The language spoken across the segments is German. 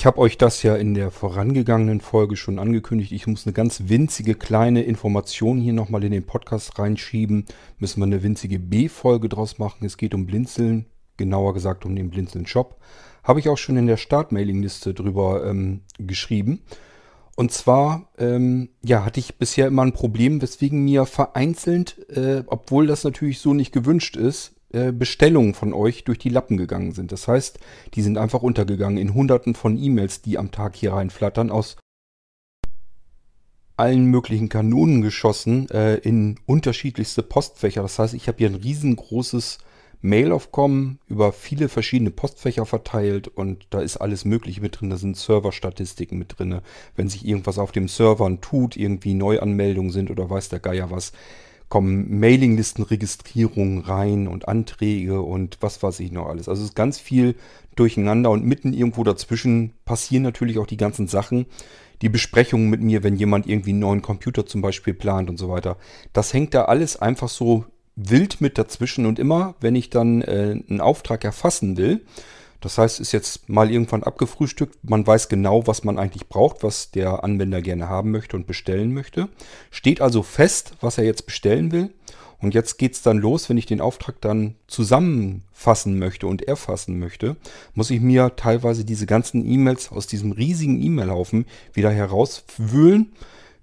Ich habe euch das ja in der vorangegangenen Folge schon angekündigt. Ich muss eine ganz winzige kleine Information hier nochmal in den Podcast reinschieben. Müssen wir eine winzige B-Folge draus machen. Es geht um Blinzeln, genauer gesagt um den Blinzeln-Shop. Habe ich auch schon in der Start-Mailing-Liste drüber ähm, geschrieben. Und zwar, ähm, ja, hatte ich bisher immer ein Problem, weswegen mir vereinzelt, äh, obwohl das natürlich so nicht gewünscht ist, Bestellungen von euch durch die Lappen gegangen sind. Das heißt, die sind einfach untergegangen in hunderten von E-Mails, die am Tag hier reinflattern, aus allen möglichen Kanonen geschossen, äh, in unterschiedlichste Postfächer. Das heißt, ich habe hier ein riesengroßes Mailaufkommen über viele verschiedene Postfächer verteilt und da ist alles Mögliche mit drin. Da sind Serverstatistiken mit drin. Wenn sich irgendwas auf dem Servern tut, irgendwie Neuanmeldungen sind oder weiß der Geier was, kommen Mailinglistenregistrierungen rein und Anträge und was weiß ich noch alles. Also es ist ganz viel durcheinander und mitten irgendwo dazwischen passieren natürlich auch die ganzen Sachen. Die Besprechungen mit mir, wenn jemand irgendwie einen neuen Computer zum Beispiel plant und so weiter. Das hängt da alles einfach so wild mit dazwischen und immer, wenn ich dann äh, einen Auftrag erfassen will, das heißt, ist jetzt mal irgendwann abgefrühstückt, man weiß genau, was man eigentlich braucht, was der Anwender gerne haben möchte und bestellen möchte. Steht also fest, was er jetzt bestellen will. Und jetzt geht's dann los, wenn ich den Auftrag dann zusammenfassen möchte und erfassen möchte, muss ich mir teilweise diese ganzen E-Mails aus diesem riesigen E-Mail-Haufen wieder herauswühlen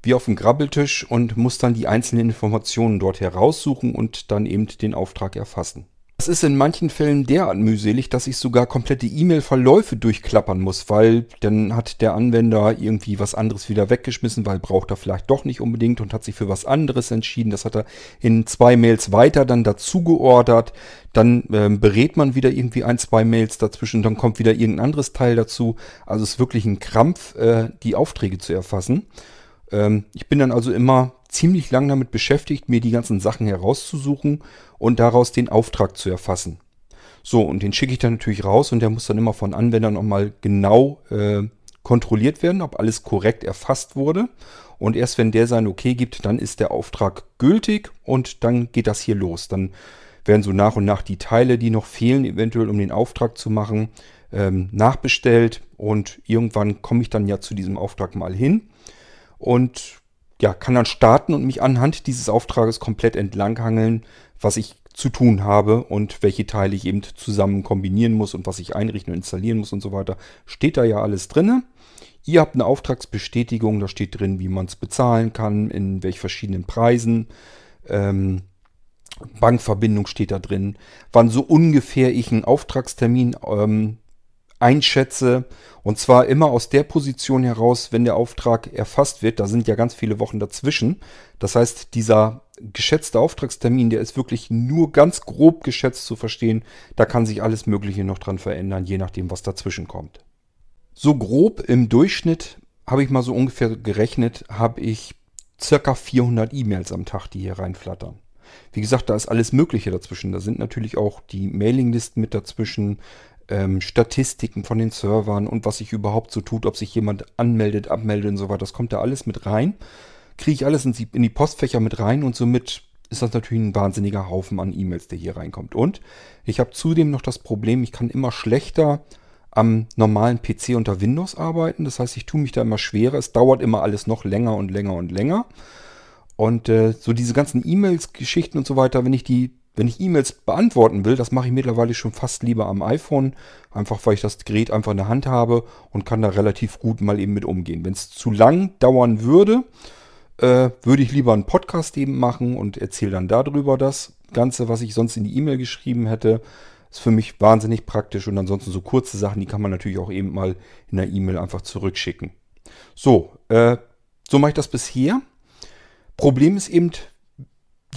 wie auf dem Grabbeltisch und muss dann die einzelnen Informationen dort heraussuchen und dann eben den Auftrag erfassen. Das ist in manchen Fällen derart mühselig, dass ich sogar komplette E-Mail-Verläufe durchklappern muss, weil dann hat der Anwender irgendwie was anderes wieder weggeschmissen, weil braucht er vielleicht doch nicht unbedingt und hat sich für was anderes entschieden. Das hat er in zwei Mails weiter dann dazu geordert. Dann ähm, berät man wieder irgendwie ein, zwei Mails dazwischen, dann kommt wieder irgendein anderes Teil dazu. Also es ist wirklich ein Krampf, äh, die Aufträge zu erfassen. Ähm, ich bin dann also immer ziemlich lang damit beschäftigt, mir die ganzen Sachen herauszusuchen und daraus den Auftrag zu erfassen. So, und den schicke ich dann natürlich raus und der muss dann immer von Anwendern nochmal genau äh, kontrolliert werden, ob alles korrekt erfasst wurde. Und erst wenn der sein Okay gibt, dann ist der Auftrag gültig und dann geht das hier los. Dann werden so nach und nach die Teile, die noch fehlen, eventuell um den Auftrag zu machen, ähm, nachbestellt und irgendwann komme ich dann ja zu diesem Auftrag mal hin und ja, kann dann starten und mich anhand dieses Auftrages komplett entlanghangeln, was ich zu tun habe und welche Teile ich eben zusammen kombinieren muss und was ich einrichten und installieren muss und so weiter. Steht da ja alles drin. Ihr habt eine Auftragsbestätigung, da steht drin, wie man es bezahlen kann, in welch verschiedenen Preisen. Ähm, Bankverbindung steht da drin, wann so ungefähr ich einen Auftragstermin ähm, einschätze. Und zwar immer aus der Position heraus, wenn der Auftrag erfasst wird. Da sind ja ganz viele Wochen dazwischen. Das heißt, dieser geschätzte Auftragstermin, der ist wirklich nur ganz grob geschätzt zu verstehen. Da kann sich alles Mögliche noch dran verändern, je nachdem, was dazwischen kommt. So grob im Durchschnitt habe ich mal so ungefähr gerechnet, habe ich circa 400 E-Mails am Tag, die hier reinflattern. Wie gesagt, da ist alles Mögliche dazwischen. Da sind natürlich auch die Mailinglisten mit dazwischen, ähm, Statistiken von den Servern und was sich überhaupt so tut, ob sich jemand anmeldet, abmeldet und so weiter. Das kommt da alles mit rein. Kriege ich alles in die, in die Postfächer mit rein und somit ist das natürlich ein wahnsinniger Haufen an E-Mails, der hier reinkommt. Und ich habe zudem noch das Problem, ich kann immer schlechter am normalen PC unter Windows arbeiten. Das heißt, ich tue mich da immer schwerer. Es dauert immer alles noch länger und länger und länger. Und äh, so diese ganzen E-Mails, Geschichten und so weiter, wenn ich die wenn ich E-Mails beantworten will, das mache ich mittlerweile schon fast lieber am iPhone, einfach weil ich das Gerät einfach in der Hand habe und kann da relativ gut mal eben mit umgehen. Wenn es zu lang dauern würde, äh, würde ich lieber einen Podcast eben machen und erzähle dann darüber das Ganze, was ich sonst in die E-Mail geschrieben hätte. Ist für mich wahnsinnig praktisch und ansonsten so kurze Sachen, die kann man natürlich auch eben mal in der E-Mail einfach zurückschicken. So, äh, so mache ich das bisher. Problem ist eben,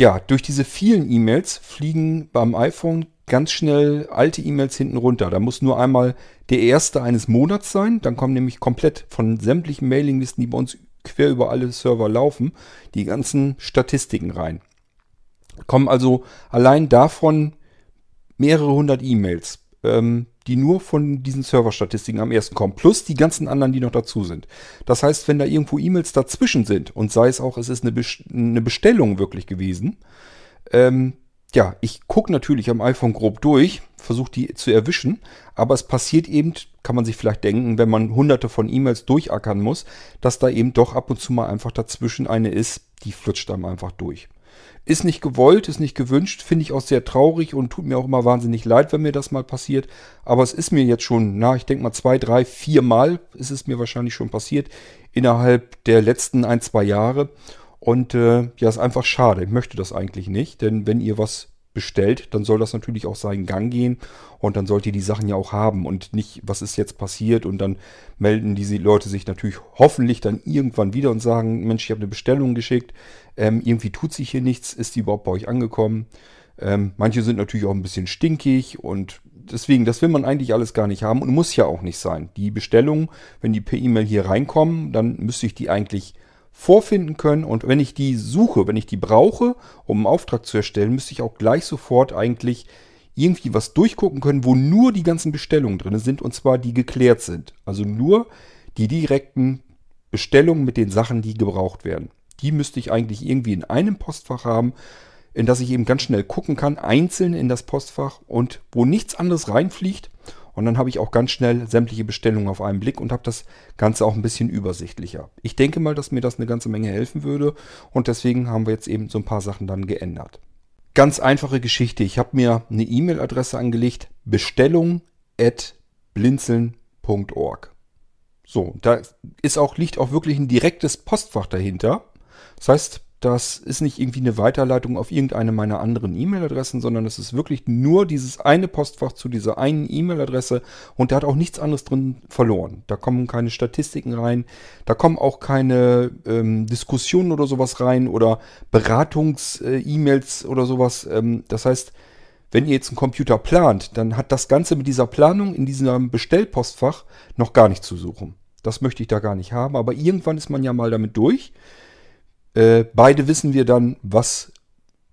ja, durch diese vielen E-Mails fliegen beim iPhone ganz schnell alte E-Mails hinten runter. Da muss nur einmal der erste eines Monats sein. Dann kommen nämlich komplett von sämtlichen Mailinglisten, die bei uns quer über alle Server laufen, die ganzen Statistiken rein. Kommen also allein davon mehrere hundert E-Mails. Ähm, die nur von diesen Serverstatistiken am ersten kommen, plus die ganzen anderen, die noch dazu sind. Das heißt, wenn da irgendwo E-Mails dazwischen sind und sei es auch, es ist eine, Bestellung wirklich gewesen, ähm, ja, ich gucke natürlich am iPhone grob durch, versuche die zu erwischen, aber es passiert eben, kann man sich vielleicht denken, wenn man hunderte von E-Mails durchackern muss, dass da eben doch ab und zu mal einfach dazwischen eine ist, die flutscht dann einfach durch. Ist nicht gewollt, ist nicht gewünscht, finde ich auch sehr traurig und tut mir auch immer wahnsinnig leid, wenn mir das mal passiert. Aber es ist mir jetzt schon, na, ich denke mal zwei, drei, vier Mal ist es mir wahrscheinlich schon passiert innerhalb der letzten ein, zwei Jahre. Und äh, ja, ist einfach schade. Ich möchte das eigentlich nicht, denn wenn ihr was bestellt, dann soll das natürlich auch seinen Gang gehen und dann sollt ihr die Sachen ja auch haben und nicht, was ist jetzt passiert und dann melden diese Leute sich natürlich hoffentlich dann irgendwann wieder und sagen, Mensch, ich habe eine Bestellung geschickt, ähm, irgendwie tut sich hier nichts, ist die überhaupt bei euch angekommen? Ähm, manche sind natürlich auch ein bisschen stinkig und deswegen, das will man eigentlich alles gar nicht haben und muss ja auch nicht sein. Die Bestellungen, wenn die per E-Mail hier reinkommen, dann müsste ich die eigentlich vorfinden können. Und wenn ich die suche, wenn ich die brauche, um einen Auftrag zu erstellen, müsste ich auch gleich sofort eigentlich irgendwie was durchgucken können, wo nur die ganzen Bestellungen drin sind und zwar die geklärt sind. Also nur die direkten Bestellungen mit den Sachen, die gebraucht werden. Die müsste ich eigentlich irgendwie in einem Postfach haben, in das ich eben ganz schnell gucken kann, einzeln in das Postfach und wo nichts anderes reinfliegt und dann habe ich auch ganz schnell sämtliche Bestellungen auf einen Blick und habe das Ganze auch ein bisschen übersichtlicher. Ich denke mal, dass mir das eine ganze Menge helfen würde und deswegen haben wir jetzt eben so ein paar Sachen dann geändert. Ganz einfache Geschichte. Ich habe mir eine E-Mail-Adresse angelegt, bestellung at blinzeln.org. So, da ist auch, liegt auch wirklich ein direktes Postfach dahinter. Das heißt, das ist nicht irgendwie eine Weiterleitung auf irgendeine meiner anderen E-Mail-Adressen, sondern es ist wirklich nur dieses eine Postfach zu dieser einen E-Mail-Adresse und da hat auch nichts anderes drin verloren. Da kommen keine Statistiken rein, da kommen auch keine ähm, Diskussionen oder sowas rein oder Beratungs-E-Mails oder sowas. Ähm, das heißt, wenn ihr jetzt einen Computer plant, dann hat das Ganze mit dieser Planung in diesem Bestellpostfach noch gar nicht zu suchen. Das möchte ich da gar nicht haben, aber irgendwann ist man ja mal damit durch. Äh, beide wissen wir dann, was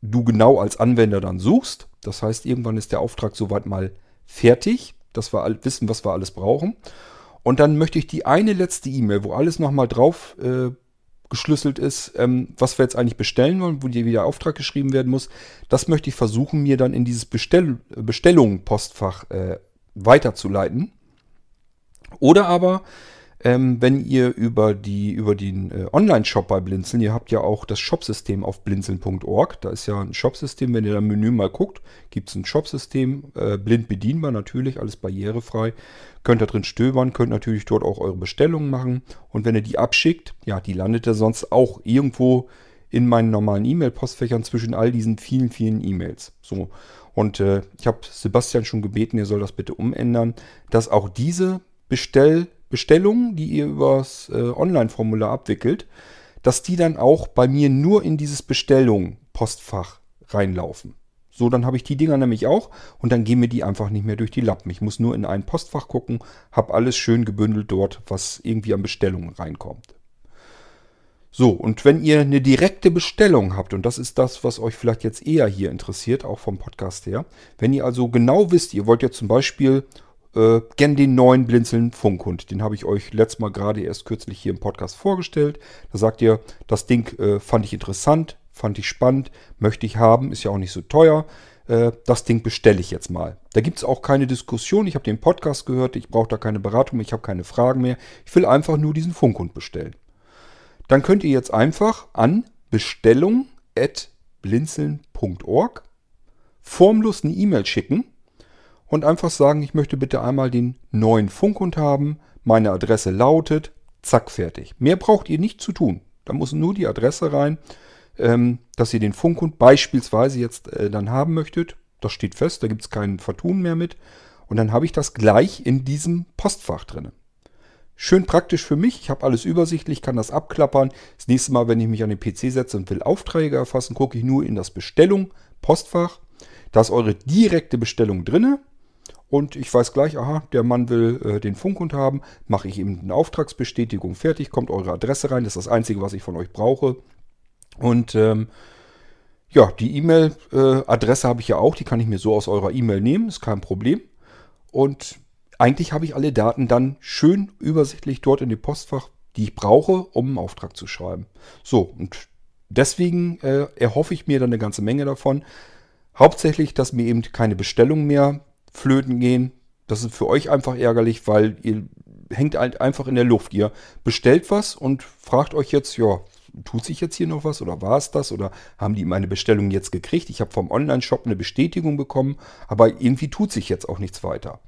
du genau als Anwender dann suchst. Das heißt, irgendwann ist der Auftrag soweit mal fertig, dass wir wissen, was wir alles brauchen. Und dann möchte ich die eine letzte E-Mail, wo alles nochmal drauf äh, geschlüsselt ist, ähm, was wir jetzt eigentlich bestellen wollen, wo dir wieder Auftrag geschrieben werden muss, das möchte ich versuchen, mir dann in dieses Bestell Bestellung-Postfach äh, weiterzuleiten. Oder aber ähm, wenn ihr über, die, über den äh, Online-Shop bei Blinzeln, ihr habt ja auch das Shopsystem auf blinzeln.org. Da ist ja ein Shopsystem, wenn ihr da im Menü mal guckt, gibt es ein Shopsystem, äh, blind bedienbar natürlich, alles barrierefrei. Könnt da drin stöbern, könnt natürlich dort auch eure Bestellungen machen. Und wenn ihr die abschickt, ja, die landet ja sonst auch irgendwo in meinen normalen E-Mail-Postfächern zwischen all diesen vielen, vielen E-Mails. So. Und äh, ich habe Sebastian schon gebeten, er soll das bitte umändern, dass auch diese Bestell- Bestellungen, die ihr übers äh, Online-Formular abwickelt, dass die dann auch bei mir nur in dieses Bestellung-Postfach reinlaufen. So, dann habe ich die Dinger nämlich auch und dann gehen mir die einfach nicht mehr durch die Lappen. Ich muss nur in ein Postfach gucken, habe alles schön gebündelt dort, was irgendwie an Bestellungen reinkommt. So, und wenn ihr eine direkte Bestellung habt, und das ist das, was euch vielleicht jetzt eher hier interessiert, auch vom Podcast her, wenn ihr also genau wisst, ihr wollt ja zum Beispiel äh, gern den neuen Blinzeln Funkhund. Den habe ich euch letztes Mal gerade erst kürzlich hier im Podcast vorgestellt. Da sagt ihr, das Ding äh, fand ich interessant, fand ich spannend, möchte ich haben, ist ja auch nicht so teuer. Äh, das Ding bestelle ich jetzt mal. Da gibt es auch keine Diskussion. Ich habe den Podcast gehört, ich brauche da keine Beratung, ich habe keine Fragen mehr. Ich will einfach nur diesen Funkhund bestellen. Dann könnt ihr jetzt einfach an bestellung.blinzeln.org formlos eine E-Mail schicken und einfach sagen, ich möchte bitte einmal den neuen Funkhund haben. Meine Adresse lautet, zack, fertig. Mehr braucht ihr nicht zu tun. Da muss nur die Adresse rein, ähm, dass ihr den Funkhund beispielsweise jetzt äh, dann haben möchtet. Das steht fest, da gibt es kein Vertun mehr mit. Und dann habe ich das gleich in diesem Postfach drin. Schön praktisch für mich. Ich habe alles übersichtlich, kann das abklappern. Das nächste Mal, wenn ich mich an den PC setze und will Aufträge erfassen, gucke ich nur in das Bestellung, Postfach. Da ist eure direkte Bestellung drinne und ich weiß gleich, aha, der Mann will äh, den Funkhund haben, mache ich ihm eine Auftragsbestätigung fertig, kommt eure Adresse rein, das ist das Einzige, was ich von euch brauche. Und ähm, ja, die E-Mail-Adresse äh, habe ich ja auch, die kann ich mir so aus eurer E-Mail nehmen, ist kein Problem. Und eigentlich habe ich alle Daten dann schön übersichtlich dort in dem Postfach, die ich brauche, um einen Auftrag zu schreiben. So, und deswegen äh, erhoffe ich mir dann eine ganze Menge davon Hauptsächlich, dass mir eben keine Bestellungen mehr flöten gehen. Das ist für euch einfach ärgerlich, weil ihr hängt halt einfach in der Luft. Ihr bestellt was und fragt euch jetzt, ja, tut sich jetzt hier noch was oder war es das oder haben die meine Bestellung jetzt gekriegt? Ich habe vom Online-Shop eine Bestätigung bekommen, aber irgendwie tut sich jetzt auch nichts weiter.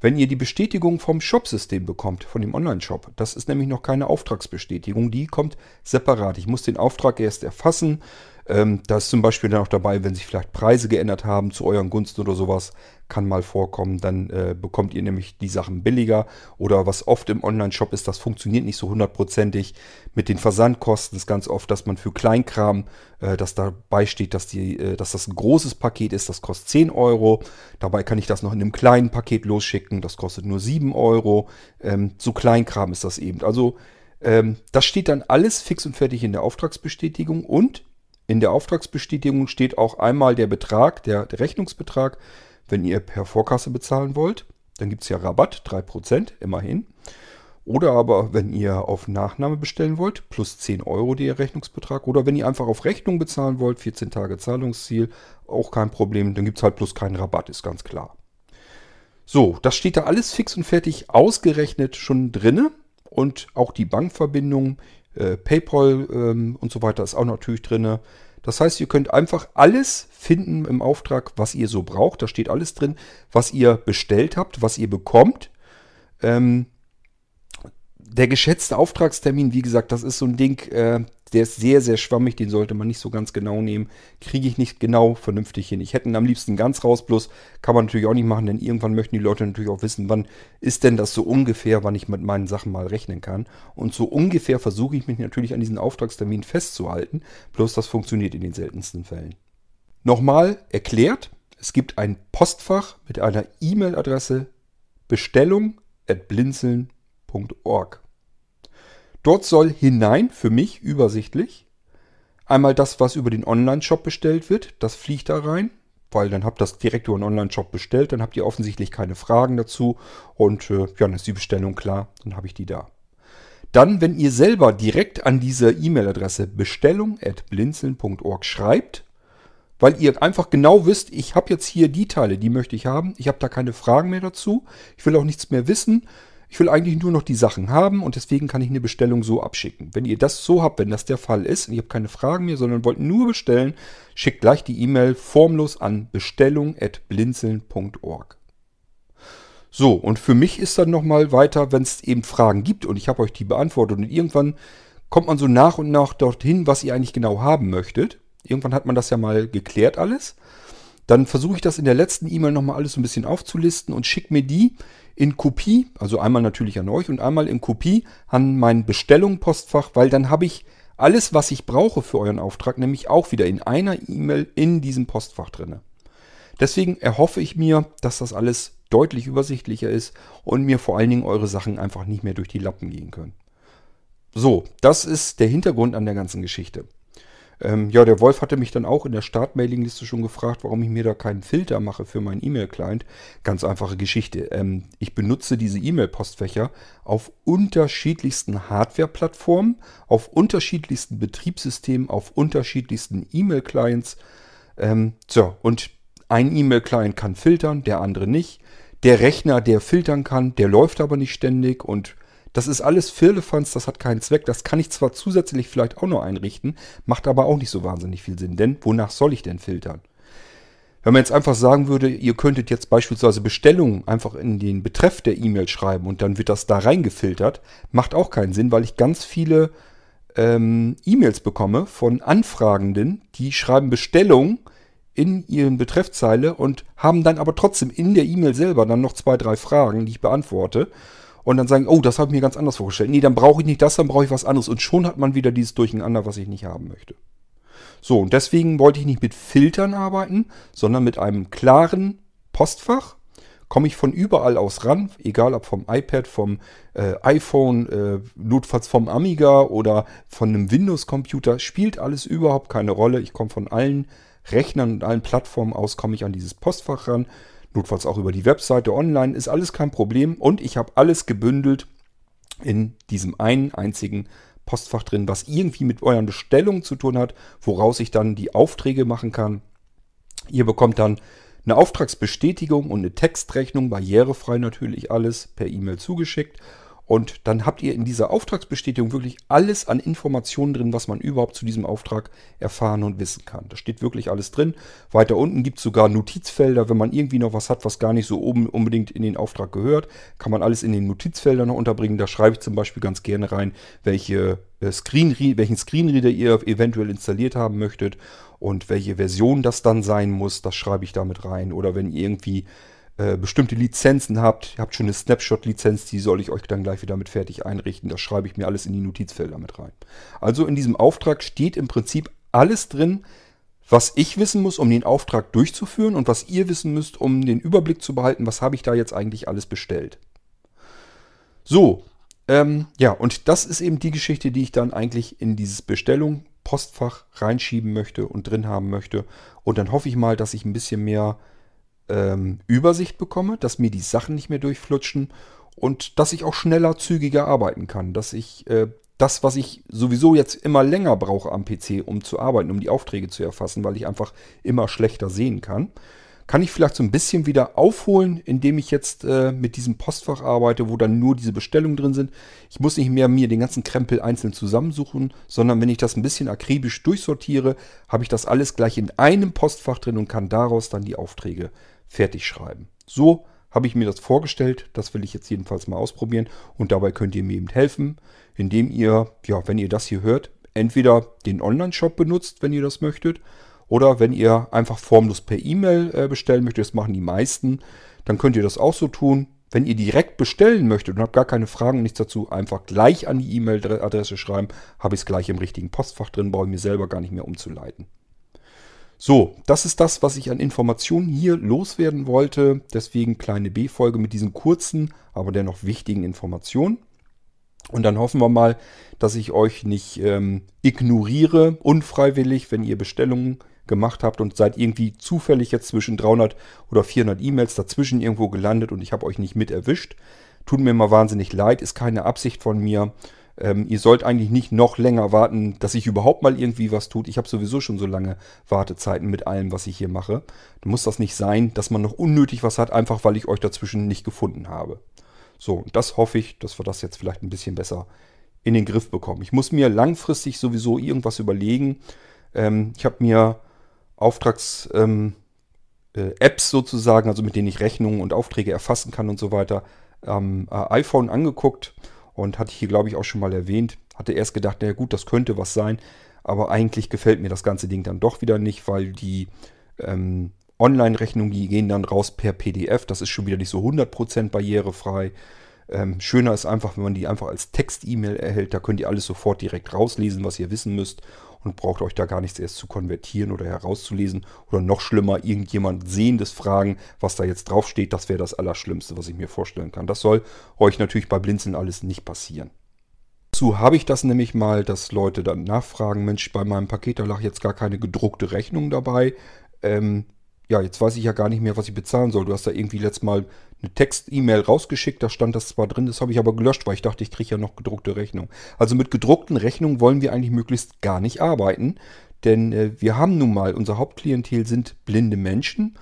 Wenn ihr die Bestätigung vom Shop-System bekommt, von dem Online-Shop, das ist nämlich noch keine Auftragsbestätigung, die kommt separat. Ich muss den Auftrag erst erfassen ähm, da ist zum Beispiel dann auch dabei, wenn sich vielleicht Preise geändert haben zu euren Gunsten oder sowas, kann mal vorkommen. Dann äh, bekommt ihr nämlich die Sachen billiger. Oder was oft im Online-Shop ist, das funktioniert nicht so hundertprozentig mit den Versandkosten. Das ist ganz oft, dass man für Kleinkram, äh, dass dabei steht, dass, die, äh, dass das ein großes Paket ist, das kostet 10 Euro. Dabei kann ich das noch in einem kleinen Paket losschicken, das kostet nur 7 Euro. Ähm, so Kleinkram ist das eben. Also ähm, das steht dann alles fix und fertig in der Auftragsbestätigung und in der Auftragsbestätigung steht auch einmal der Betrag, der, der Rechnungsbetrag, wenn ihr per Vorkasse bezahlen wollt. Dann gibt es ja Rabatt, 3%, immerhin. Oder aber, wenn ihr auf Nachname bestellen wollt, plus 10 Euro der Rechnungsbetrag. Oder wenn ihr einfach auf Rechnung bezahlen wollt, 14 Tage Zahlungsziel, auch kein Problem. Dann gibt es halt plus keinen Rabatt, ist ganz klar. So, das steht da alles fix und fertig ausgerechnet schon drinne. Und auch die Bankverbindung äh, PayPal ähm, und so weiter ist auch natürlich drin. Das heißt, ihr könnt einfach alles finden im Auftrag, was ihr so braucht. Da steht alles drin, was ihr bestellt habt, was ihr bekommt. Ähm, der geschätzte Auftragstermin, wie gesagt, das ist so ein Ding, äh, der ist sehr, sehr schwammig, den sollte man nicht so ganz genau nehmen. Kriege ich nicht genau vernünftig hin. Ich hätte ihn am liebsten ganz raus, bloß kann man natürlich auch nicht machen, denn irgendwann möchten die Leute natürlich auch wissen, wann ist denn das so ungefähr, wann ich mit meinen Sachen mal rechnen kann. Und so ungefähr versuche ich mich natürlich an diesen Auftragstermin festzuhalten, bloß das funktioniert in den seltensten Fällen. Nochmal erklärt, es gibt ein Postfach mit einer E-Mail-Adresse bestellung at blinzeln.org. Dort soll hinein, für mich übersichtlich, einmal das, was über den Online-Shop bestellt wird, das fliegt da rein, weil dann habt ihr das direkt über den Online-Shop bestellt, dann habt ihr offensichtlich keine Fragen dazu und äh, ja, dann ist die Bestellung klar, dann habe ich die da. Dann, wenn ihr selber direkt an diese E-Mail-Adresse bestellung.blinzeln.org schreibt, weil ihr einfach genau wisst, ich habe jetzt hier die Teile, die möchte ich haben, ich habe da keine Fragen mehr dazu, ich will auch nichts mehr wissen, ich will eigentlich nur noch die Sachen haben und deswegen kann ich eine Bestellung so abschicken. Wenn ihr das so habt, wenn das der Fall ist und ihr habt keine Fragen mehr, sondern wollt nur bestellen, schickt gleich die E-Mail formlos an bestellung.blinzeln.org. So, und für mich ist dann nochmal weiter, wenn es eben Fragen gibt und ich habe euch die beantwortet und irgendwann kommt man so nach und nach dorthin, was ihr eigentlich genau haben möchtet. Irgendwann hat man das ja mal geklärt alles. Dann versuche ich das in der letzten E-Mail nochmal alles so ein bisschen aufzulisten und schicke mir die in Kopie, also einmal natürlich an euch und einmal in Kopie an mein Bestellung-Postfach, weil dann habe ich alles, was ich brauche für euren Auftrag, nämlich auch wieder in einer E-Mail in diesem Postfach drin. Deswegen erhoffe ich mir, dass das alles deutlich übersichtlicher ist und mir vor allen Dingen eure Sachen einfach nicht mehr durch die Lappen gehen können. So, das ist der Hintergrund an der ganzen Geschichte. Ähm, ja, der Wolf hatte mich dann auch in der Start-Mailing-Liste schon gefragt, warum ich mir da keinen Filter mache für meinen E-Mail-Client. Ganz einfache Geschichte. Ähm, ich benutze diese E-Mail-Postfächer auf unterschiedlichsten Hardware-Plattformen, auf unterschiedlichsten Betriebssystemen, auf unterschiedlichsten E-Mail-Clients. Ähm, so, und ein E-Mail-Client kann filtern, der andere nicht. Der Rechner, der filtern kann, der läuft aber nicht ständig und das ist alles Firlefanz, das hat keinen Zweck. Das kann ich zwar zusätzlich vielleicht auch noch einrichten, macht aber auch nicht so wahnsinnig viel Sinn. Denn wonach soll ich denn filtern? Wenn man jetzt einfach sagen würde, ihr könntet jetzt beispielsweise Bestellungen einfach in den Betreff der E-Mail schreiben und dann wird das da reingefiltert, macht auch keinen Sinn, weil ich ganz viele ähm, E-Mails bekomme von Anfragenden, die schreiben Bestellungen in ihren Betreffzeile und haben dann aber trotzdem in der E-Mail selber dann noch zwei, drei Fragen, die ich beantworte und dann sagen, oh, das habe ich mir ganz anders vorgestellt. Nee, dann brauche ich nicht das, dann brauche ich was anderes. Und schon hat man wieder dieses Durcheinander, was ich nicht haben möchte. So, und deswegen wollte ich nicht mit Filtern arbeiten, sondern mit einem klaren Postfach. Komme ich von überall aus ran, egal ob vom iPad, vom äh, iPhone, äh, notfalls vom Amiga oder von einem Windows-Computer, spielt alles überhaupt keine Rolle. Ich komme von allen Rechnern und allen Plattformen aus, komme ich an dieses Postfach ran notfalls auch über die Webseite online, ist alles kein Problem. Und ich habe alles gebündelt in diesem einen einzigen Postfach drin, was irgendwie mit euren Bestellungen zu tun hat, woraus ich dann die Aufträge machen kann. Ihr bekommt dann eine Auftragsbestätigung und eine Textrechnung, barrierefrei natürlich alles, per E-Mail zugeschickt. Und dann habt ihr in dieser Auftragsbestätigung wirklich alles an Informationen drin, was man überhaupt zu diesem Auftrag erfahren und wissen kann. Da steht wirklich alles drin. Weiter unten gibt es sogar Notizfelder. Wenn man irgendwie noch was hat, was gar nicht so oben unbedingt in den Auftrag gehört, kann man alles in den Notizfeldern noch unterbringen. Da schreibe ich zum Beispiel ganz gerne rein, welche äh, Screen, welchen Screenreader ihr eventuell installiert haben möchtet und welche Version das dann sein muss. Das schreibe ich damit rein. Oder wenn ihr irgendwie äh, bestimmte Lizenzen habt. Ihr habt schon eine Snapshot-Lizenz, die soll ich euch dann gleich wieder mit fertig einrichten. Das schreibe ich mir alles in die Notizfelder mit rein. Also in diesem Auftrag steht im Prinzip alles drin, was ich wissen muss, um den Auftrag durchzuführen und was ihr wissen müsst, um den Überblick zu behalten, was habe ich da jetzt eigentlich alles bestellt. So, ähm, ja, und das ist eben die Geschichte, die ich dann eigentlich in dieses Bestellung Postfach reinschieben möchte und drin haben möchte. Und dann hoffe ich mal, dass ich ein bisschen mehr ähm, Übersicht bekomme, dass mir die Sachen nicht mehr durchflutschen und dass ich auch schneller, zügiger arbeiten kann, dass ich äh, das, was ich sowieso jetzt immer länger brauche am PC, um zu arbeiten, um die Aufträge zu erfassen, weil ich einfach immer schlechter sehen kann, kann ich vielleicht so ein bisschen wieder aufholen, indem ich jetzt äh, mit diesem Postfach arbeite, wo dann nur diese Bestellungen drin sind. Ich muss nicht mehr mir den ganzen Krempel einzeln zusammensuchen, sondern wenn ich das ein bisschen akribisch durchsortiere, habe ich das alles gleich in einem Postfach drin und kann daraus dann die Aufträge fertig schreiben. So habe ich mir das vorgestellt. Das will ich jetzt jedenfalls mal ausprobieren. Und dabei könnt ihr mir eben helfen, indem ihr, ja, wenn ihr das hier hört, entweder den Online-Shop benutzt, wenn ihr das möchtet, oder wenn ihr einfach formlos per E-Mail äh, bestellen möchtet, das machen die meisten, dann könnt ihr das auch so tun. Wenn ihr direkt bestellen möchtet und habt gar keine Fragen und nichts dazu, einfach gleich an die E-Mail-Adresse schreiben, habe ich es gleich im richtigen Postfach drin, brauche ich mir selber gar nicht mehr umzuleiten. So, das ist das, was ich an Informationen hier loswerden wollte. Deswegen kleine B-Folge mit diesen kurzen, aber dennoch wichtigen Informationen. Und dann hoffen wir mal, dass ich euch nicht ähm, ignoriere, unfreiwillig, wenn ihr Bestellungen gemacht habt und seid irgendwie zufällig jetzt zwischen 300 oder 400 E-Mails dazwischen irgendwo gelandet und ich habe euch nicht mit erwischt. Tut mir mal wahnsinnig leid, ist keine Absicht von mir. Ähm, ihr sollt eigentlich nicht noch länger warten, dass sich überhaupt mal irgendwie was tut. Ich habe sowieso schon so lange Wartezeiten mit allem, was ich hier mache. Dann muss das nicht sein, dass man noch unnötig was hat, einfach weil ich euch dazwischen nicht gefunden habe. So, das hoffe ich, dass wir das jetzt vielleicht ein bisschen besser in den Griff bekommen. Ich muss mir langfristig sowieso irgendwas überlegen. Ähm, ich habe mir Auftrags... Ähm, äh, Apps sozusagen, also mit denen ich Rechnungen und Aufträge erfassen kann und so weiter, am äh, iPhone angeguckt und hatte ich hier, glaube ich, auch schon mal erwähnt. Hatte erst gedacht, naja gut, das könnte was sein. Aber eigentlich gefällt mir das ganze Ding dann doch wieder nicht, weil die ähm, Online-Rechnungen, die gehen dann raus per PDF. Das ist schon wieder nicht so 100% barrierefrei. Ähm, schöner ist einfach, wenn man die einfach als Text-E-Mail erhält. Da könnt ihr alles sofort direkt rauslesen, was ihr wissen müsst und braucht euch da gar nichts erst zu konvertieren oder herauszulesen oder noch schlimmer, irgendjemand Sehendes fragen, was da jetzt draufsteht. Das wäre das Allerschlimmste, was ich mir vorstellen kann. Das soll euch natürlich bei Blinzeln alles nicht passieren. Dazu habe ich das nämlich mal, dass Leute dann nachfragen, Mensch, bei meinem Paket, da lag jetzt gar keine gedruckte Rechnung dabei. Ähm, ja, jetzt weiß ich ja gar nicht mehr, was ich bezahlen soll. Du hast da irgendwie letztes Mal eine Text-E-Mail rausgeschickt, da stand das zwar drin, das habe ich aber gelöscht, weil ich dachte, ich kriege ja noch gedruckte Rechnung. Also mit gedruckten Rechnungen wollen wir eigentlich möglichst gar nicht arbeiten, denn äh, wir haben nun mal, unser Hauptklientel sind blinde Menschen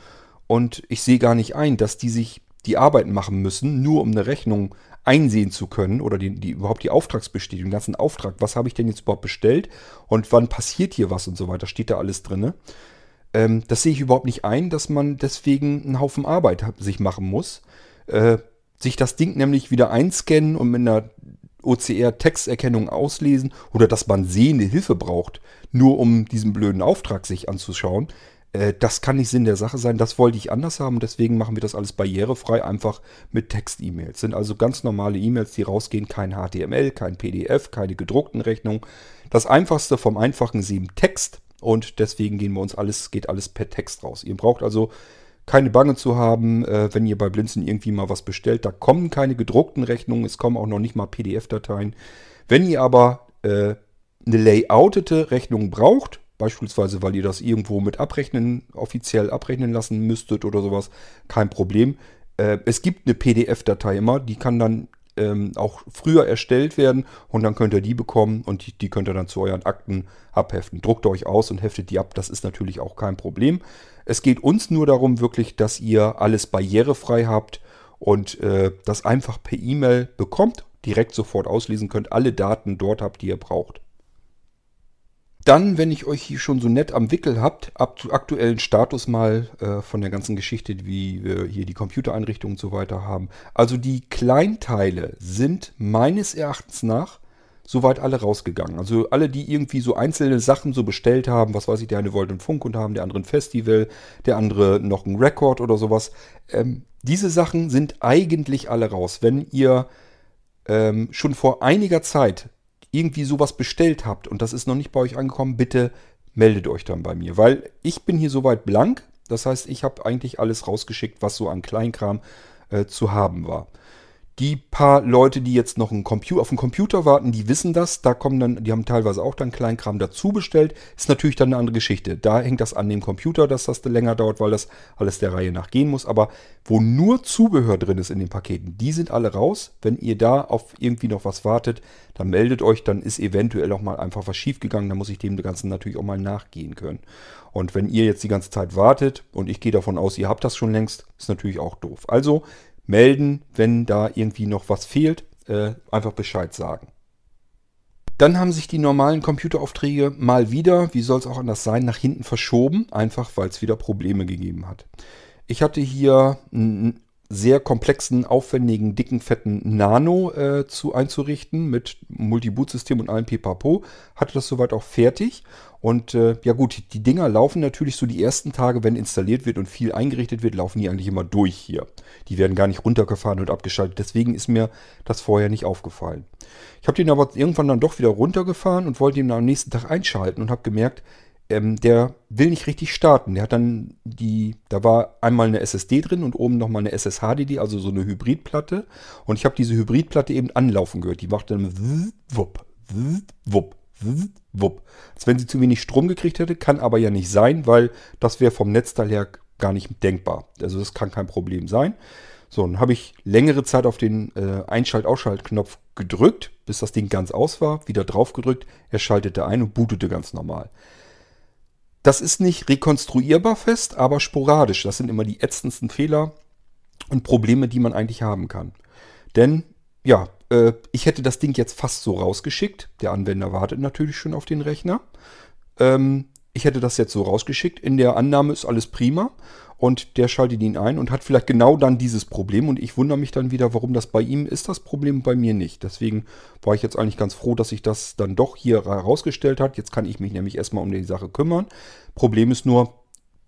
und ich sehe gar nicht ein, dass die sich die Arbeit machen müssen, nur um eine Rechnung einsehen zu können oder die, die, überhaupt die Auftragsbestätigung, den ganzen Auftrag, was habe ich denn jetzt überhaupt bestellt und wann passiert hier was und so weiter, steht da alles drin. Ähm, das sehe ich überhaupt nicht ein, dass man deswegen einen Haufen Arbeit sich machen muss äh, sich das Ding nämlich wieder einscannen und mit einer OCR-Texterkennung auslesen oder dass man sehende Hilfe braucht, nur um diesen blöden Auftrag sich anzuschauen. Äh, das kann nicht Sinn der Sache sein. Das wollte ich anders haben. Deswegen machen wir das alles barrierefrei, einfach mit Text-E-Mails. Sind also ganz normale E-Mails, die rausgehen. Kein HTML, kein PDF, keine gedruckten Rechnungen. Das einfachste vom einfachen ist eben Text. Und deswegen gehen wir uns alles, geht alles per Text raus. Ihr braucht also keine Bange zu haben, äh, wenn ihr bei Blinzen irgendwie mal was bestellt. Da kommen keine gedruckten Rechnungen, es kommen auch noch nicht mal PDF-Dateien. Wenn ihr aber äh, eine layoutete Rechnung braucht, beispielsweise weil ihr das irgendwo mit abrechnen, offiziell abrechnen lassen müsstet oder sowas, kein Problem. Äh, es gibt eine PDF-Datei immer, die kann dann ähm, auch früher erstellt werden und dann könnt ihr die bekommen und die, die könnt ihr dann zu euren Akten abheften. Druckt euch aus und heftet die ab, das ist natürlich auch kein Problem. Es geht uns nur darum wirklich, dass ihr alles barrierefrei habt und äh, das einfach per E-Mail bekommt, direkt sofort auslesen könnt, alle Daten dort habt, die ihr braucht. Dann, wenn ich euch hier schon so nett am Wickel habt, aktuellen Status mal äh, von der ganzen Geschichte, wie wir hier die Computereinrichtungen und so weiter haben. Also die Kleinteile sind meines Erachtens nach soweit alle rausgegangen. Also alle, die irgendwie so einzelne Sachen so bestellt haben, was weiß ich, der eine wollte einen Funk und haben, der andere ein Festival, der andere noch einen Rekord oder sowas. Ähm, diese Sachen sind eigentlich alle raus. Wenn ihr ähm, schon vor einiger Zeit irgendwie sowas bestellt habt und das ist noch nicht bei euch angekommen, bitte meldet euch dann bei mir, weil ich bin hier soweit blank. Das heißt, ich habe eigentlich alles rausgeschickt, was so an Kleinkram äh, zu haben war. Die paar Leute, die jetzt noch Computer, auf den Computer warten, die wissen das. Da kommen dann, die haben teilweise auch dann Kleinkram dazu bestellt. Ist natürlich dann eine andere Geschichte. Da hängt das an dem Computer, dass das länger dauert, weil das alles der Reihe nach gehen muss. Aber wo nur Zubehör drin ist in den Paketen, die sind alle raus. Wenn ihr da auf irgendwie noch was wartet, dann meldet euch. Dann ist eventuell auch mal einfach was schiefgegangen. Dann muss ich dem Ganzen natürlich auch mal nachgehen können. Und wenn ihr jetzt die ganze Zeit wartet und ich gehe davon aus, ihr habt das schon längst, ist natürlich auch doof. Also melden, wenn da irgendwie noch was fehlt, äh, einfach Bescheid sagen. Dann haben sich die normalen Computeraufträge mal wieder, wie soll es auch anders sein, nach hinten verschoben, einfach weil es wieder Probleme gegeben hat. Ich hatte hier einen sehr komplexen, aufwendigen, dicken, fetten Nano äh, zu einzurichten mit Multi-Boot-System und allem Pipapo. Hatte das soweit auch fertig und äh, ja gut, die Dinger laufen natürlich so die ersten Tage, wenn installiert wird und viel eingerichtet wird, laufen die eigentlich immer durch hier. Die werden gar nicht runtergefahren und abgeschaltet. Deswegen ist mir das vorher nicht aufgefallen. Ich habe den aber irgendwann dann doch wieder runtergefahren und wollte ihn am nächsten Tag einschalten und habe gemerkt, ähm, der will nicht richtig starten. Der hat dann die, da war einmal eine SSD drin und oben nochmal eine SSHDD, also so eine Hybridplatte. Und ich habe diese Hybridplatte eben anlaufen gehört. Die machte dann wupp, wupp wupp. Als wenn sie zu wenig Strom gekriegt hätte, kann aber ja nicht sein, weil das wäre vom Netzteil her gar nicht denkbar. Also das kann kein Problem sein. So, dann habe ich längere Zeit auf den äh, Einschalt-Ausschalt-Knopf gedrückt, bis das Ding ganz aus war, wieder drauf gedrückt, er schaltete ein und bootete ganz normal. Das ist nicht rekonstruierbar fest, aber sporadisch. Das sind immer die ätzendsten Fehler und Probleme, die man eigentlich haben kann. Denn, ja, äh, ich hätte das Ding jetzt fast so rausgeschickt. Der Anwender wartet natürlich schon auf den Rechner. Ähm, ich hätte das jetzt so rausgeschickt. In der Annahme ist alles prima. Und der schaltet ihn ein und hat vielleicht genau dann dieses Problem. Und ich wundere mich dann wieder, warum das bei ihm ist, das Problem bei mir nicht. Deswegen war ich jetzt eigentlich ganz froh, dass sich das dann doch hier herausgestellt hat. Jetzt kann ich mich nämlich erstmal um die Sache kümmern. Problem ist nur,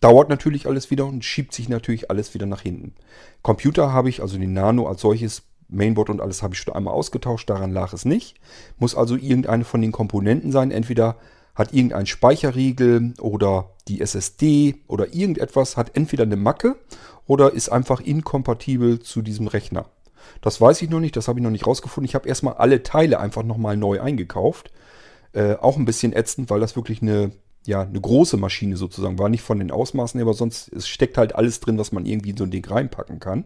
dauert natürlich alles wieder und schiebt sich natürlich alles wieder nach hinten. Computer habe ich, also den Nano als solches, Mainboard und alles habe ich schon einmal ausgetauscht, daran lag es nicht. Muss also irgendeine von den Komponenten sein. Entweder hat irgendein Speicherriegel oder die SSD oder irgendetwas hat entweder eine Macke oder ist einfach inkompatibel zu diesem Rechner. Das weiß ich noch nicht, das habe ich noch nicht rausgefunden. Ich habe erstmal alle Teile einfach nochmal neu eingekauft. Äh, auch ein bisschen ätzend, weil das wirklich eine, ja, eine große Maschine sozusagen war. Nicht von den Ausmaßen, aber sonst es steckt halt alles drin, was man irgendwie in so ein Ding reinpacken kann.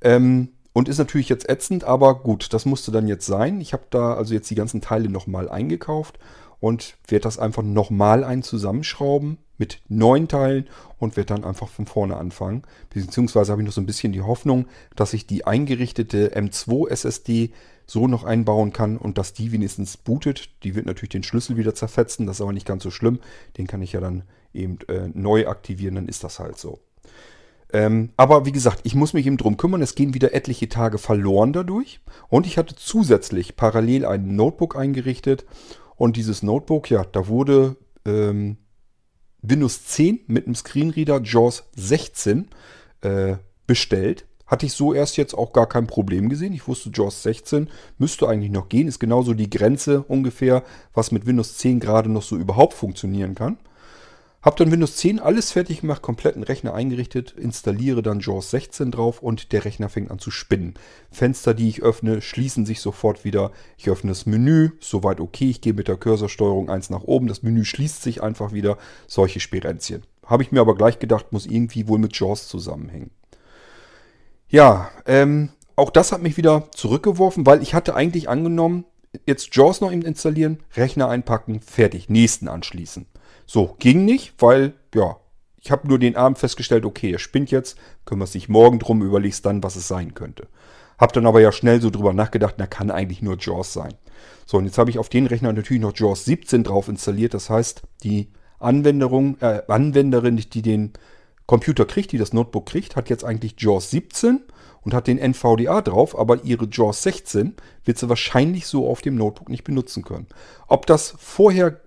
Ähm, und ist natürlich jetzt ätzend, aber gut, das musste dann jetzt sein. Ich habe da also jetzt die ganzen Teile nochmal eingekauft und werde das einfach nochmal ein zusammenschrauben mit neun Teilen und werde dann einfach von vorne anfangen. Beziehungsweise habe ich noch so ein bisschen die Hoffnung, dass ich die eingerichtete M2 SSD so noch einbauen kann und dass die wenigstens bootet. Die wird natürlich den Schlüssel wieder zerfetzen, das ist aber nicht ganz so schlimm. Den kann ich ja dann eben äh, neu aktivieren, dann ist das halt so. Ähm, aber wie gesagt, ich muss mich eben drum kümmern. Es gehen wieder etliche Tage verloren dadurch. Und ich hatte zusätzlich parallel ein Notebook eingerichtet. Und dieses Notebook, ja, da wurde ähm, Windows 10 mit einem Screenreader JAWS 16 äh, bestellt. Hatte ich so erst jetzt auch gar kein Problem gesehen. Ich wusste, JAWS 16 müsste eigentlich noch gehen. Ist genauso die Grenze ungefähr, was mit Windows 10 gerade noch so überhaupt funktionieren kann. Hab dann Windows 10 alles fertig gemacht, kompletten Rechner eingerichtet, installiere dann JAWS 16 drauf und der Rechner fängt an zu spinnen. Fenster, die ich öffne, schließen sich sofort wieder. Ich öffne das Menü, soweit okay. Ich gehe mit der Cursorsteuerung 1 nach oben. Das Menü schließt sich einfach wieder. Solche Sperenzchen. Habe ich mir aber gleich gedacht, muss irgendwie wohl mit JAWS zusammenhängen. Ja, ähm, auch das hat mich wieder zurückgeworfen, weil ich hatte eigentlich angenommen, jetzt JAWS noch installieren, Rechner einpacken, fertig, nächsten anschließen. So, ging nicht, weil, ja, Ich habe nur den Abend festgestellt, okay, er spinnt jetzt, kümmerst dich morgen drum, überlegst dann, was es sein könnte. Hab dann aber ja schnell so drüber nachgedacht, na kann eigentlich nur JAWS sein. So, und jetzt habe ich auf den Rechner natürlich noch JAWS 17 drauf installiert. Das heißt, die Anwenderung, äh, Anwenderin, die den Computer kriegt, die das Notebook kriegt, hat jetzt eigentlich JAWS 17 und hat den NVDA drauf, aber ihre JAWS 16 wird sie wahrscheinlich so auf dem Notebook nicht benutzen können. Ob das vorher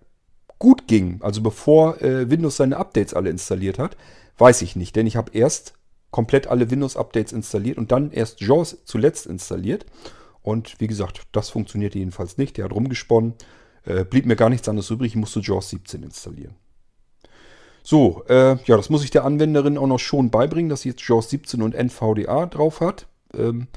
gut ging, also bevor äh, Windows seine Updates alle installiert hat, weiß ich nicht, denn ich habe erst komplett alle Windows-Updates installiert und dann erst JAWS zuletzt installiert. Und wie gesagt, das funktionierte jedenfalls nicht. Der hat rumgesponnen. Äh, blieb mir gar nichts anderes übrig. Ich musste JAWS 17 installieren. So, äh, ja, das muss ich der Anwenderin auch noch schon beibringen, dass sie jetzt JAWS 17 und NVDA drauf hat. Ähm,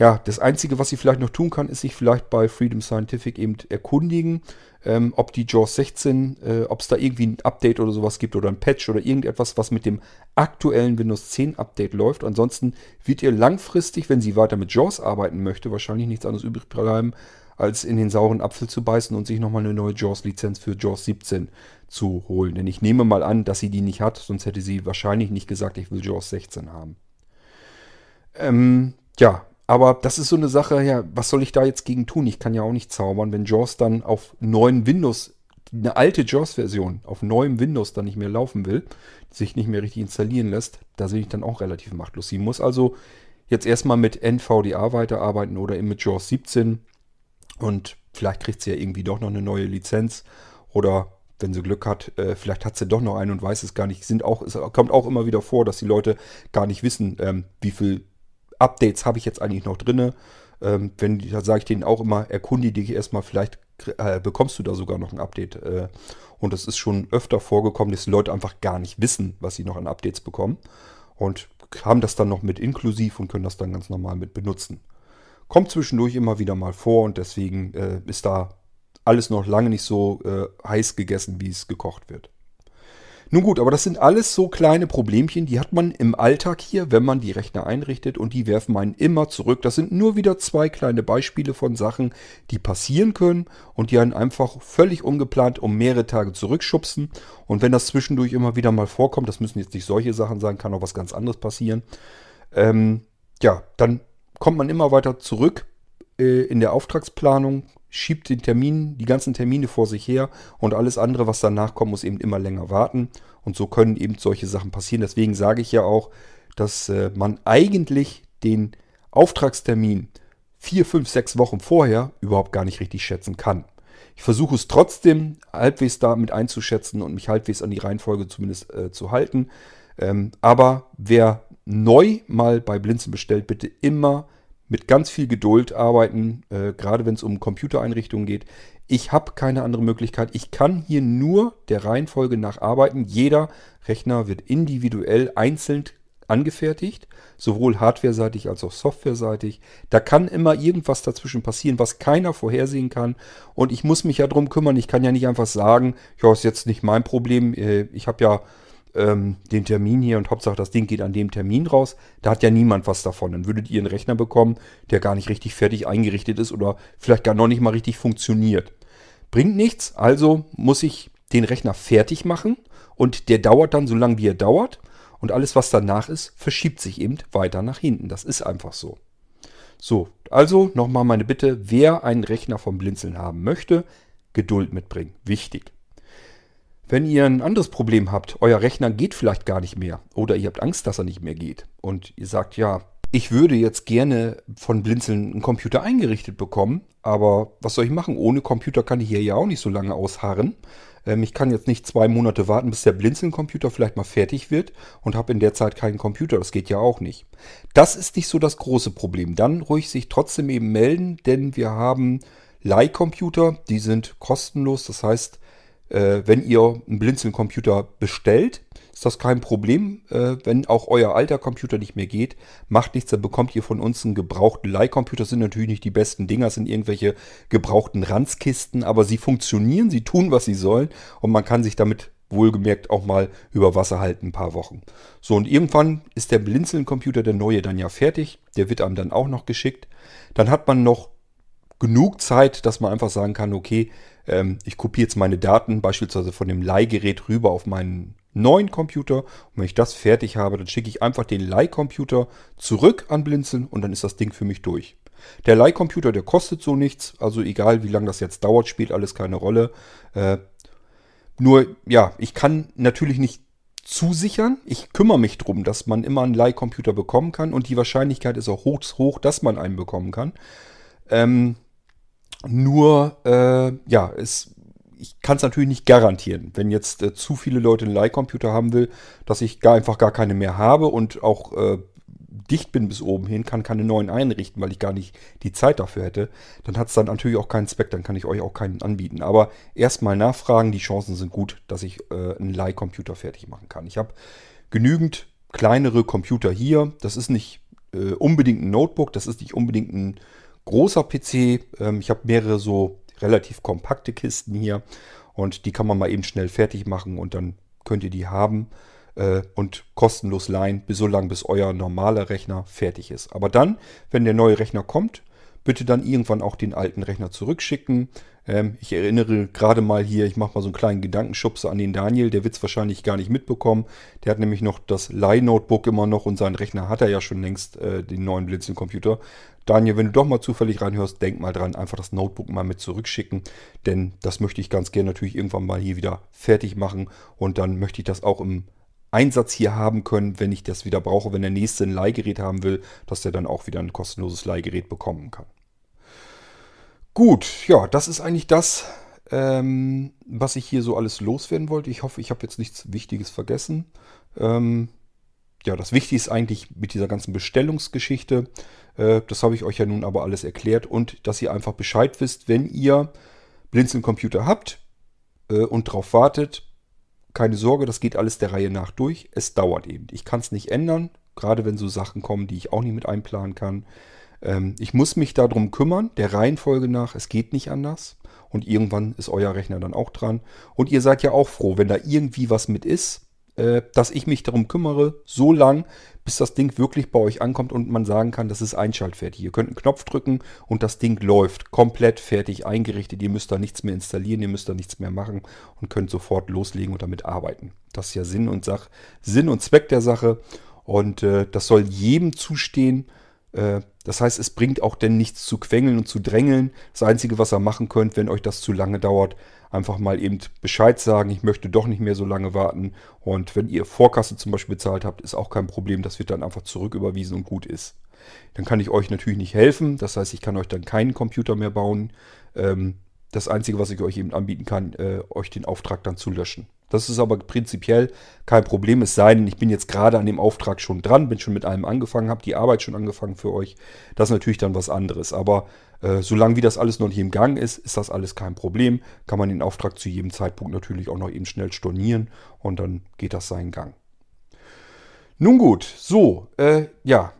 ja, das Einzige, was sie vielleicht noch tun kann, ist sich vielleicht bei Freedom Scientific eben erkundigen, ähm, ob die JAWS 16, äh, ob es da irgendwie ein Update oder sowas gibt oder ein Patch oder irgendetwas, was mit dem aktuellen Windows 10 Update läuft. Ansonsten wird ihr langfristig, wenn sie weiter mit JAWS arbeiten möchte, wahrscheinlich nichts anderes übrig bleiben, als in den sauren Apfel zu beißen und sich nochmal eine neue JAWS-Lizenz für JAWS 17 zu holen. Denn ich nehme mal an, dass sie die nicht hat, sonst hätte sie wahrscheinlich nicht gesagt, ich will JAWS 16 haben. Ähm, ja, aber das ist so eine Sache, ja, was soll ich da jetzt gegen tun? Ich kann ja auch nicht zaubern, wenn JAWS dann auf neuen Windows, eine alte JAWS-Version auf neuem Windows dann nicht mehr laufen will, sich nicht mehr richtig installieren lässt, da bin ich dann auch relativ machtlos. Sie muss also jetzt erstmal mit NVDA weiterarbeiten oder eben mit JAWS 17 und vielleicht kriegt sie ja irgendwie doch noch eine neue Lizenz oder wenn sie Glück hat, äh, vielleicht hat sie doch noch einen und weiß es gar nicht. Sind auch, es kommt auch immer wieder vor, dass die Leute gar nicht wissen, ähm, wie viel Updates habe ich jetzt eigentlich noch drin. Ähm, wenn, da sage ich denen auch immer, erkundige dich erstmal, vielleicht äh, bekommst du da sogar noch ein Update. Äh, und das ist schon öfter vorgekommen, dass die Leute einfach gar nicht wissen, was sie noch an Updates bekommen. Und haben das dann noch mit inklusiv und können das dann ganz normal mit benutzen. Kommt zwischendurch immer wieder mal vor und deswegen äh, ist da alles noch lange nicht so äh, heiß gegessen, wie es gekocht wird. Nun gut, aber das sind alles so kleine Problemchen, die hat man im Alltag hier, wenn man die Rechner einrichtet und die werfen einen immer zurück. Das sind nur wieder zwei kleine Beispiele von Sachen, die passieren können und die einen einfach völlig ungeplant um mehrere Tage zurückschubsen. Und wenn das zwischendurch immer wieder mal vorkommt, das müssen jetzt nicht solche Sachen sein, kann auch was ganz anderes passieren, ähm, ja, dann kommt man immer weiter zurück äh, in der Auftragsplanung, schiebt den Termin, die ganzen Termine vor sich her und alles andere, was danach kommt, muss eben immer länger warten. Und so können eben solche Sachen passieren. Deswegen sage ich ja auch, dass äh, man eigentlich den Auftragstermin vier, fünf, sechs Wochen vorher überhaupt gar nicht richtig schätzen kann. Ich versuche es trotzdem halbwegs damit einzuschätzen und mich halbwegs an die Reihenfolge zumindest äh, zu halten. Ähm, aber wer neu mal bei Blinzen bestellt, bitte immer mit ganz viel Geduld arbeiten, äh, gerade wenn es um Computereinrichtungen geht. Ich habe keine andere Möglichkeit. Ich kann hier nur der Reihenfolge nach arbeiten. Jeder Rechner wird individuell einzeln angefertigt, sowohl hardware-seitig als auch software-seitig. Da kann immer irgendwas dazwischen passieren, was keiner vorhersehen kann. Und ich muss mich ja drum kümmern. Ich kann ja nicht einfach sagen, ja, ist jetzt nicht mein Problem. Äh, ich habe ja ähm, den Termin hier und Hauptsache das Ding geht an dem Termin raus. Da hat ja niemand was davon. Dann würdet ihr einen Rechner bekommen, der gar nicht richtig fertig eingerichtet ist oder vielleicht gar noch nicht mal richtig funktioniert. Bringt nichts, also muss ich den Rechner fertig machen und der dauert dann so lange, wie er dauert. Und alles, was danach ist, verschiebt sich eben weiter nach hinten. Das ist einfach so. So, also nochmal meine Bitte, wer einen Rechner vom Blinzeln haben möchte, Geduld mitbringen. Wichtig. Wenn ihr ein anderes Problem habt, euer Rechner geht vielleicht gar nicht mehr oder ihr habt Angst, dass er nicht mehr geht und ihr sagt, ja, ich würde jetzt gerne von Blinzeln einen Computer eingerichtet bekommen, aber was soll ich machen? Ohne Computer kann ich hier ja auch nicht so lange ausharren. Ähm, ich kann jetzt nicht zwei Monate warten, bis der Blinzeln-Computer vielleicht mal fertig wird und habe in der Zeit keinen Computer. Das geht ja auch nicht. Das ist nicht so das große Problem. Dann ruhig sich trotzdem eben melden, denn wir haben Leihcomputer, die sind kostenlos. Das heißt, äh, wenn ihr einen Blinzeln-Computer bestellt, ist das kein Problem. Äh, wenn auch euer alter Computer nicht mehr geht, macht nichts, dann bekommt ihr von uns einen gebrauchten Leihcomputer. Das sind natürlich nicht die besten Dinger, das sind irgendwelche gebrauchten Ranzkisten, aber sie funktionieren, sie tun, was sie sollen und man kann sich damit wohlgemerkt auch mal über Wasser halten ein paar Wochen. So, und irgendwann ist der Blinzeln-Computer, der neue, dann ja fertig. Der wird einem dann auch noch geschickt. Dann hat man noch genug Zeit, dass man einfach sagen kann, okay, ähm, ich kopiere jetzt meine Daten beispielsweise von dem Leihgerät rüber auf meinen neuen Computer. Und wenn ich das fertig habe, dann schicke ich einfach den Leihcomputer zurück an Blinzeln und dann ist das Ding für mich durch. Der Leihcomputer, der kostet so nichts. Also egal, wie lange das jetzt dauert, spielt alles keine Rolle. Äh, nur, ja, ich kann natürlich nicht zusichern. Ich kümmere mich darum, dass man immer einen Leihcomputer bekommen kann und die Wahrscheinlichkeit ist auch hoch, hoch dass man einen bekommen kann. Ähm, nur, äh, ja, es, ich kann es natürlich nicht garantieren. Wenn jetzt äh, zu viele Leute einen Leihcomputer haben will, dass ich gar einfach gar keine mehr habe und auch äh, dicht bin bis oben hin, kann keine neuen einrichten, weil ich gar nicht die Zeit dafür hätte, dann hat es dann natürlich auch keinen Zweck, dann kann ich euch auch keinen anbieten. Aber erstmal nachfragen, die Chancen sind gut, dass ich äh, einen Leihcomputer fertig machen kann. Ich habe genügend kleinere Computer hier. Das ist nicht äh, unbedingt ein Notebook, das ist nicht unbedingt ein großer PC. Ähm, ich habe mehrere so relativ kompakte Kisten hier und die kann man mal eben schnell fertig machen und dann könnt ihr die haben äh, und kostenlos leihen, bis so lange bis euer normaler Rechner fertig ist. Aber dann, wenn der neue Rechner kommt, bitte dann irgendwann auch den alten Rechner zurückschicken. Ähm, ich erinnere gerade mal hier, ich mache mal so einen kleinen Gedankenschubse an den Daniel, der wird es wahrscheinlich gar nicht mitbekommen. Der hat nämlich noch das Leih-Notebook immer noch und seinen Rechner hat er ja schon längst, äh, den neuen Blinzeln-Computer. Daniel, wenn du doch mal zufällig reinhörst, denk mal dran, einfach das Notebook mal mit zurückschicken, denn das möchte ich ganz gerne natürlich irgendwann mal hier wieder fertig machen und dann möchte ich das auch im Einsatz hier haben können, wenn ich das wieder brauche, wenn der nächste ein Leihgerät haben will, dass der dann auch wieder ein kostenloses Leihgerät bekommen kann. Gut, ja, das ist eigentlich das, ähm, was ich hier so alles loswerden wollte. Ich hoffe, ich habe jetzt nichts Wichtiges vergessen. Ähm, ja, das Wichtige ist eigentlich mit dieser ganzen Bestellungsgeschichte. Äh, das habe ich euch ja nun aber alles erklärt und dass ihr einfach Bescheid wisst, wenn ihr Blinzeln Computer habt äh, und darauf wartet, keine Sorge, das geht alles der Reihe nach durch. Es dauert eben. Ich kann es nicht ändern, gerade wenn so Sachen kommen, die ich auch nicht mit einplanen kann. Ähm, ich muss mich darum kümmern, der Reihenfolge nach. Es geht nicht anders. Und irgendwann ist euer Rechner dann auch dran. Und ihr seid ja auch froh, wenn da irgendwie was mit ist, äh, dass ich mich darum kümmere, so lang, bis das Ding wirklich bei euch ankommt und man sagen kann, das ist einschaltfertig. Ihr könnt einen Knopf drücken und das Ding läuft komplett fertig eingerichtet. Ihr müsst da nichts mehr installieren, ihr müsst da nichts mehr machen und könnt sofort loslegen und damit arbeiten. Das ist ja Sinn und Sach Sinn und Zweck der Sache und äh, das soll jedem zustehen. Äh, das heißt, es bringt auch denn nichts zu quengeln und zu drängeln. Das Einzige, was ihr machen könnt, wenn euch das zu lange dauert, einfach mal eben Bescheid sagen, ich möchte doch nicht mehr so lange warten. Und wenn ihr Vorkasse zum Beispiel bezahlt habt, ist auch kein Problem. Das wird dann einfach zurücküberwiesen und gut ist. Dann kann ich euch natürlich nicht helfen. Das heißt, ich kann euch dann keinen Computer mehr bauen. Ähm, das Einzige, was ich euch eben anbieten kann, äh, euch den Auftrag dann zu löschen. Das ist aber prinzipiell kein Problem, es sei denn, ich bin jetzt gerade an dem Auftrag schon dran, bin schon mit allem angefangen, habe die Arbeit schon angefangen für euch. Das ist natürlich dann was anderes. Aber äh, solange wie das alles noch nicht im Gang ist, ist das alles kein Problem. Kann man den Auftrag zu jedem Zeitpunkt natürlich auch noch eben schnell stornieren und dann geht das seinen Gang. Nun gut, so, äh, ja,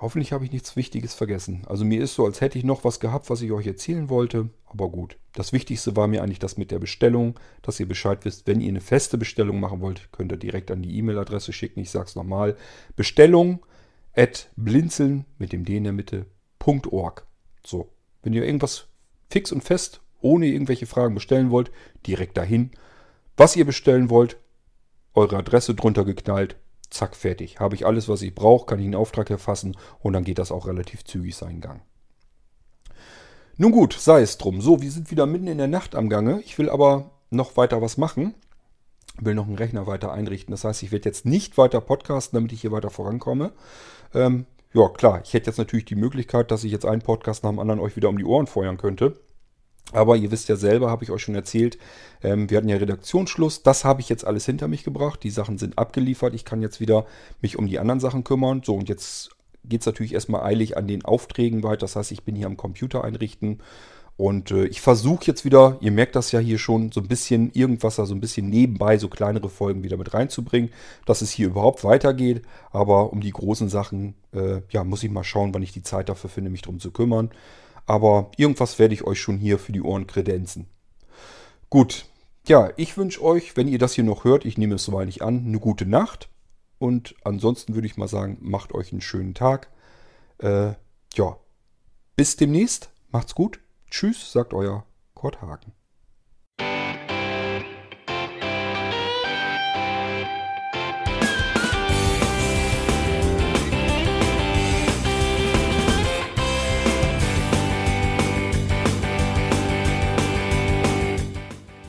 Hoffentlich habe ich nichts Wichtiges vergessen. Also mir ist so, als hätte ich noch was gehabt, was ich euch erzählen wollte. Aber gut. Das Wichtigste war mir eigentlich das mit der Bestellung, dass ihr Bescheid wisst, wenn ihr eine feste Bestellung machen wollt, könnt ihr direkt an die E-Mail-Adresse schicken. Ich sage es nochmal. Bestellung at blinzeln mit dem D in der Mitte. .org. So. Wenn ihr irgendwas fix und fest, ohne irgendwelche Fragen bestellen wollt, direkt dahin. Was ihr bestellen wollt, eure Adresse drunter geknallt, zack, fertig. Habe ich alles, was ich brauche, kann ich einen Auftrag erfassen und dann geht das auch relativ zügig seinen Gang. Nun gut, sei es drum. So, wir sind wieder mitten in der Nacht am Gange. Ich will aber noch weiter was machen. Will noch einen Rechner weiter einrichten. Das heißt, ich werde jetzt nicht weiter podcasten, damit ich hier weiter vorankomme. Ähm, ja, klar, ich hätte jetzt natürlich die Möglichkeit, dass ich jetzt einen Podcast nach dem anderen euch wieder um die Ohren feuern könnte. Aber ihr wisst ja selber, habe ich euch schon erzählt, ähm, wir hatten ja Redaktionsschluss. Das habe ich jetzt alles hinter mich gebracht. Die Sachen sind abgeliefert. Ich kann jetzt wieder mich um die anderen Sachen kümmern. So, und jetzt geht es natürlich erstmal eilig an den Aufträgen weiter. Das heißt, ich bin hier am Computer einrichten. Und äh, ich versuche jetzt wieder, ihr merkt das ja hier schon, so ein bisschen irgendwas da so ein bisschen nebenbei, so kleinere Folgen wieder mit reinzubringen, dass es hier überhaupt weitergeht. Aber um die großen Sachen, äh, ja, muss ich mal schauen, wann ich die Zeit dafür finde, mich darum zu kümmern. Aber irgendwas werde ich euch schon hier für die Ohren kredenzen. Gut, ja, ich wünsche euch, wenn ihr das hier noch hört, ich nehme es soweit nicht an, eine gute Nacht. Und ansonsten würde ich mal sagen, macht euch einen schönen Tag. Äh, ja, bis demnächst. Macht's gut. Tschüss, sagt euer Kurt Hagen.